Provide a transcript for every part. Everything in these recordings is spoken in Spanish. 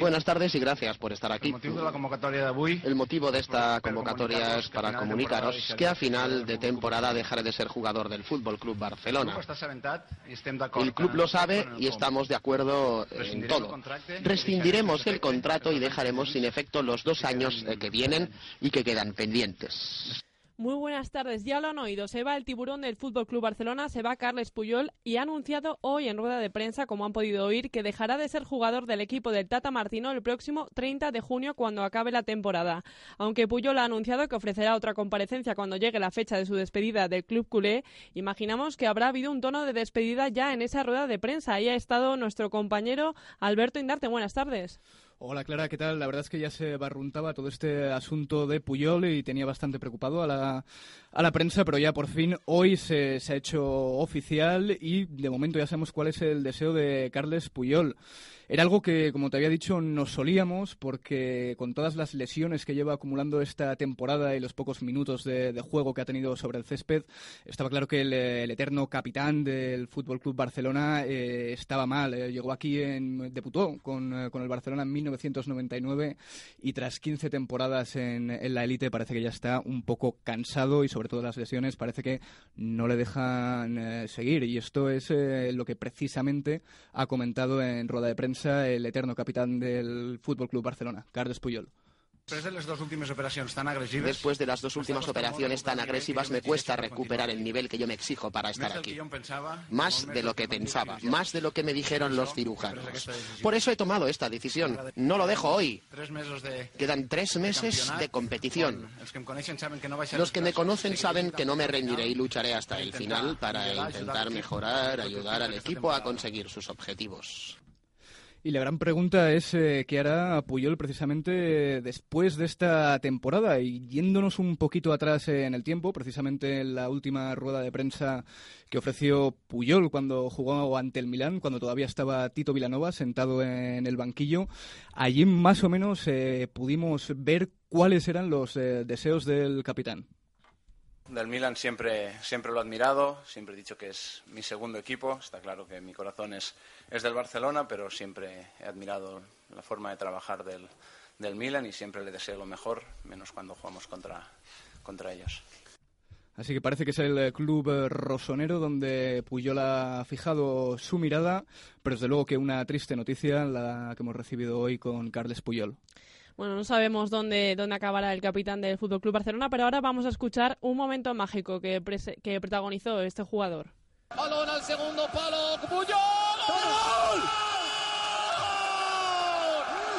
Buenas tardes y gracias por estar aquí. El motiu de la. El motivo de esta convocatoria es para comunicaros que a final de temporada dejaré de ser jugador del Fútbol Club Barcelona. El club lo sabe y estamos de acuerdo en todo. Rescindiremos el contrato y dejaremos sin efecto los dos años eh, que vienen y que quedan pendientes. Muy buenas tardes, ya lo han oído. Se va el tiburón del Fútbol Club Barcelona, se va Carles Puyol y ha anunciado hoy en rueda de prensa, como han podido oír, que dejará de ser jugador del equipo del Tata Martino el próximo 30 de junio cuando acabe la temporada. Aunque Puyol ha anunciado que ofrecerá otra comparecencia cuando llegue la fecha de su despedida del club culé, imaginamos que habrá habido un tono de despedida ya en esa rueda de prensa. Ahí ha estado nuestro compañero Alberto Indarte. Buenas tardes. Hola Clara, ¿qué tal? La verdad es que ya se barruntaba todo este asunto de Puyol y tenía bastante preocupado a la, a la prensa, pero ya por fin hoy se, se ha hecho oficial y de momento ya sabemos cuál es el deseo de Carles Puyol. Era algo que, como te había dicho, nos solíamos porque con todas las lesiones que lleva acumulando esta temporada y los pocos minutos de, juego que ha tenido sobre el césped, estaba claro que el, el eterno capitán del Fútbol Club Barcelona eh, estaba mal. Eh, llegó aquí, en, debutó con, eh, con el Barcelona en 1999 y tras 15 temporadas en, en la élite parece que ya está un poco cansado y sobre todo las lesiones parece que no le dejan eh, seguir. Y esto es eh, lo que precisamente ha comentado en rueda de prensa el eterno capitán del Fútbol Club Barcelona, Carles Puyol. De tan. Después de las dos últimas operaciones tan agresivas me cuesta recuperar el nivel que yo me exijo para estar aquí. Más de lo que pensaba, más de lo que me dijeron los cirujanos. Por eso he tomado esta decisión. No lo dejo hoy. Quedan tres meses de competición. Los que me conocen saben que no me rendiré y lucharé hasta el final para intentar mejorar, ayudar al equipo a conseguir sus objetivos. Y la gran pregunta es eh, qué hará Puyol precisamente después de esta temporada. Y yéndonos un poquito atrás en el tiempo, precisamente en la última rueda de prensa que ofreció Puyol cuando jugó ante el Milán, cuando todavía estaba Tito Vilanova sentado en el banquillo, allí más o menos eh, pudimos ver cuáles eran los eh, deseos del capitán. Del Milan siempre, siempre lo he admirado, siempre he dicho que es mi segundo equipo. Está claro que mi corazón es, es del Barcelona, pero siempre he admirado la forma de trabajar del, del Milan y siempre le deseo lo mejor, menos cuando jugamos contra, contra ellos. Así que parece que es el eh, club eh, rosonero donde Puyol ha fijado su mirada, pero desde luego que una triste noticia la que hemos recibido hoy con Carles Puyol. Bueno, no sabemos dónde, dónde acabará el capitán del Fútbol Club Barcelona, pero ahora vamos a escuchar un momento mágico que, que protagonizó este jugador. Balón al segundo palo. ¡Puyol! ¡Gol!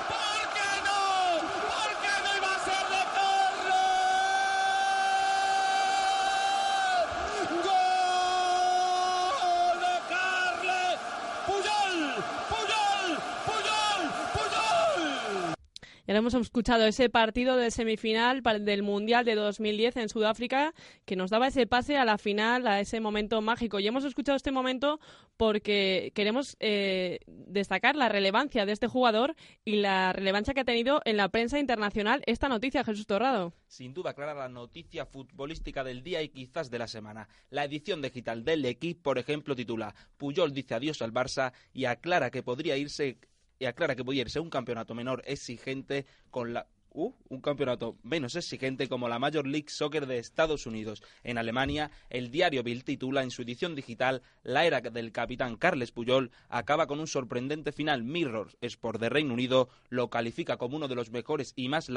¿Por qué no? ¿Por qué no iba a ser de Carles? ¡Gol de Carles! ¡Puyol! ¡Puyol! ¡Puyol! ¡Puyol! Y ahora hemos escuchado ese partido de semifinal del Mundial de 2010 en Sudáfrica que nos daba ese pase a la final, a ese momento mágico. Y hemos escuchado este momento porque queremos eh, destacar la relevancia de este jugador y la relevancia que ha tenido en la prensa internacional esta noticia, Jesús Torrado. Sin duda clara la noticia futbolística del día y quizás de la semana. La edición digital del equipo, por ejemplo, titula Puyol dice adiós al Barça y aclara que podría irse y aclara que podría irse un campeonato menor exigente con la Uh, un campeonato menos exigente como la Major League Soccer de Estados Unidos. En Alemania, el diario Bild titula en su edición digital La era del capitán Carles Puyol acaba con un sorprendente final. Mirror Sport de Reino Unido lo califica como uno de los mejores y más,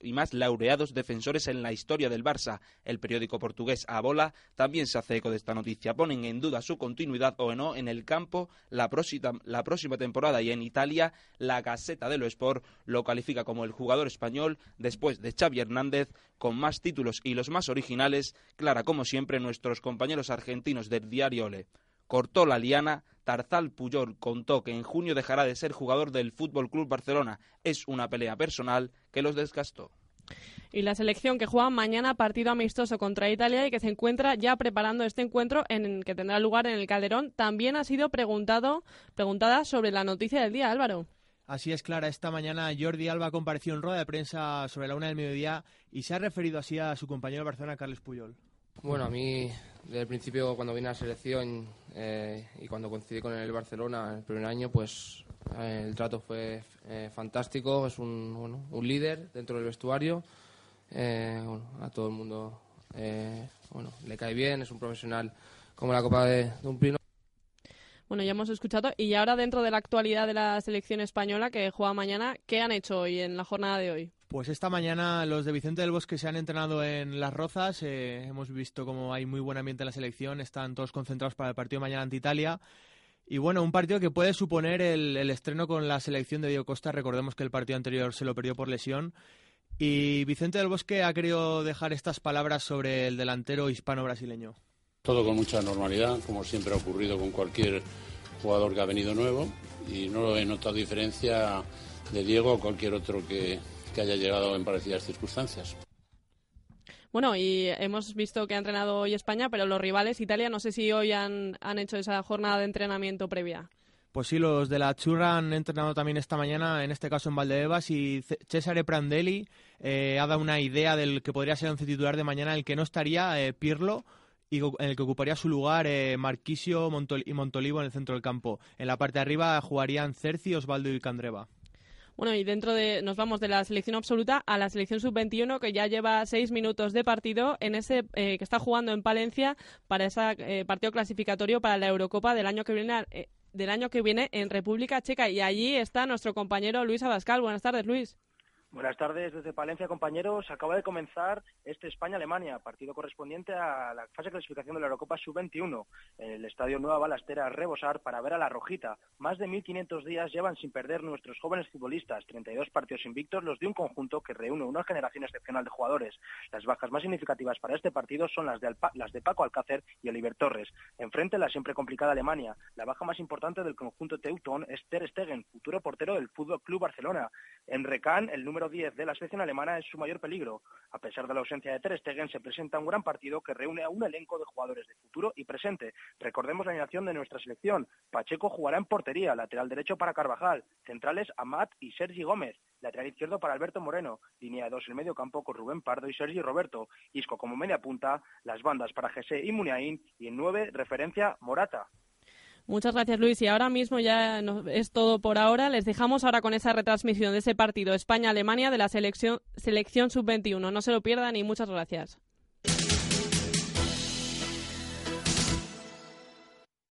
y más laureados defensores en la historia del Barça. El periódico portugués Abola también se hace eco de esta noticia. Ponen en duda su continuidad o no en el campo la próxima, la próxima temporada y en Italia la Gaceta dello Sport lo califica como el jugador español después de Xavi Hernández, con más títulos y los más originales, clara como siempre nuestros compañeros argentinos del diario Ole. Cortó la liana, Tarzal Puyol contó que en junio dejará de ser jugador del Fútbol Club Barcelona. Es una pelea personal que los desgastó. Y la selección que juega mañana partido amistoso contra Italia y que se encuentra ya preparando este encuentro en que tendrá lugar en el Calderón, también ha sido preguntado, preguntada sobre la noticia del día, Álvaro. Así es, Clara. Esta mañana Jordi Alba compareció en rueda de prensa sobre la una del mediodía y se ha referido así a su compañero de Barcelona, Carles Puyol. Bueno, a mí, desde el principio, cuando vine a la selección eh, y cuando coincidí con el Barcelona el primer año, pues eh, el trato fue eh, fantástico. Es un, bueno, un líder dentro del vestuario. Bueno, a todo el mundo bueno, le cae bien, es un profesional como la copa de, de un pino. Bueno, ya hemos escuchado. Y ahora, dentro de la actualidad de la selección española que juega mañana, ¿qué han hecho hoy en la jornada de hoy? Pues esta mañana los de Vicente del Bosque se han entrenado en Las Rozas. Eh, hemos visto como hay muy buen ambiente en la selección. Están todos concentrados para el partido mañana ante Italia. Y bueno, un partido que puede suponer el, el estreno con la selección de Diego Costa. Recordemos que el partido anterior se lo perdió por lesión. Y Vicente del Bosque ha querido dejar estas palabras sobre el delantero hispano-brasileño. Todo con mucha normalidad, como siempre ha ocurrido con cualquier jugador que ha venido nuevo y no he notado diferencia de Diego o cualquier otro que, haya llegado en parecidas circunstancias. Bueno, y hemos visto que ha entrenado hoy España, pero los rivales, Italia, no sé si hoy han, han hecho esa jornada de entrenamiento previa. Pues sí, los de la Churra han entrenado también esta mañana, en este caso en Valdebebas, y Cesare Prandelli eh, ha dado una idea del que podría ser un titular de mañana, el que no estaría eh, Pirlo, y en el que ocuparía su lugar eh, Marquisio y Montolivo en el centro del campo. En la parte de arriba jugarían Cerci, Osvaldo y Candreva. Bueno, y dentro de, nos vamos de la selección absoluta a la selección sub-21 que ya lleva seis minutos de partido en ese eh, que está jugando en Palencia para ese eh, partido clasificatorio para la Eurocopa del año que viene del año que viene en República Checa y allí está nuestro compañero Luis Abascal. Buenas tardes, Luis. Buenas tardes desde Palencia, compañeros. Acaba de comenzar este España-Alemania, partido correspondiente a la fase de clasificación de la Eurocopa Sub-21 en el Estadio Nueva Balastera Rebosar para ver a la Rojita. Más de 1.500 días llevan sin perder nuestros jóvenes futbolistas, 32 partidos invictos, los de un conjunto que reúne una generación excepcional de jugadores. Las bajas más significativas para este partido son las de, las de Paco Alcácer y Oliver Torres. Enfrente la siempre complicada Alemania. La baja más importante del conjunto Teuton es Ter Stegen, futuro portero del Fútbol Club Barcelona. En Recan, el número 10 de la selección alemana es su mayor peligro. A pesar de la ausencia de Ter Stegen, se presenta un gran partido que reúne a un elenco de jugadores de futuro y presente. Recordemos la alineación de nuestra selección. Pacheco jugará en portería, lateral derecho para Carvajal, centrales Amat y Sergi Gómez, lateral izquierdo para Alberto Moreno, línea de dos en medio campo con Rubén Pardo y Sergi Roberto, Isco como media punta, las bandas para Jesse y Muniain y en nueve referencia Morata. Muchas gracias, Luis. Y ahora mismo ya es todo por ahora. Les dejamos ahora con esa retransmisión de ese partido España-Alemania de la selección, selección sub-21. No se lo pierdan y muchas gracias.